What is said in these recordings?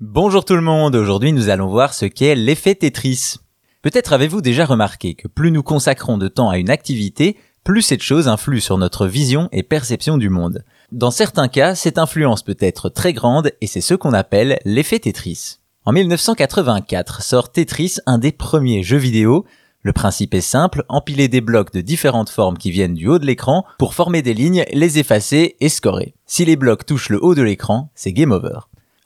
Bonjour tout le monde, aujourd'hui nous allons voir ce qu'est l'effet Tetris. Peut-être avez-vous déjà remarqué que plus nous consacrons de temps à une activité, plus cette chose influe sur notre vision et perception du monde. Dans certains cas, cette influence peut être très grande et c'est ce qu'on appelle l'effet Tetris. En 1984 sort Tetris, un des premiers jeux vidéo. Le principe est simple, empiler des blocs de différentes formes qui viennent du haut de l'écran pour former des lignes, les effacer et scorer. Si les blocs touchent le haut de l'écran, c'est game over.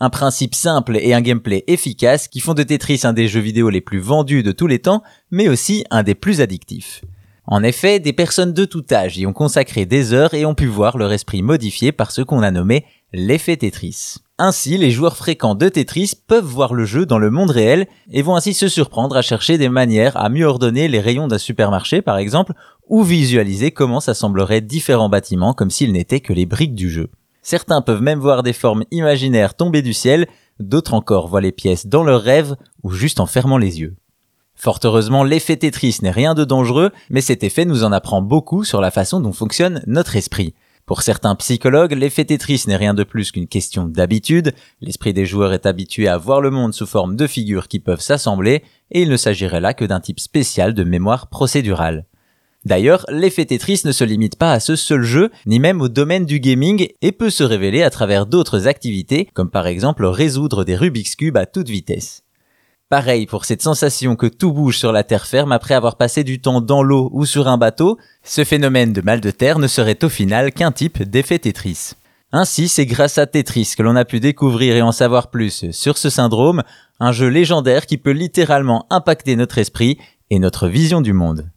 Un principe simple et un gameplay efficace qui font de Tetris un des jeux vidéo les plus vendus de tous les temps, mais aussi un des plus addictifs. En effet, des personnes de tout âge y ont consacré des heures et ont pu voir leur esprit modifié par ce qu'on a nommé l'effet Tetris. Ainsi, les joueurs fréquents de Tetris peuvent voir le jeu dans le monde réel et vont ainsi se surprendre à chercher des manières à mieux ordonner les rayons d'un supermarché par exemple, ou visualiser comment s'assembleraient différents bâtiments comme s'ils n'étaient que les briques du jeu. Certains peuvent même voir des formes imaginaires tomber du ciel, d'autres encore voient les pièces dans leurs rêves ou juste en fermant les yeux. Fort heureusement, l'effet Tetris n'est rien de dangereux, mais cet effet nous en apprend beaucoup sur la façon dont fonctionne notre esprit. Pour certains psychologues, l'effet Tetris n'est rien de plus qu'une question d'habitude, l'esprit des joueurs est habitué à voir le monde sous forme de figures qui peuvent s'assembler, et il ne s'agirait là que d'un type spécial de mémoire procédurale. D'ailleurs, l'effet Tetris ne se limite pas à ce seul jeu, ni même au domaine du gaming, et peut se révéler à travers d'autres activités, comme par exemple résoudre des Rubik's Cube à toute vitesse. Pareil pour cette sensation que tout bouge sur la terre ferme après avoir passé du temps dans l'eau ou sur un bateau, ce phénomène de mal de terre ne serait au final qu'un type d'effet Tetris. Ainsi, c'est grâce à Tetris que l'on a pu découvrir et en savoir plus sur ce syndrome, un jeu légendaire qui peut littéralement impacter notre esprit et notre vision du monde.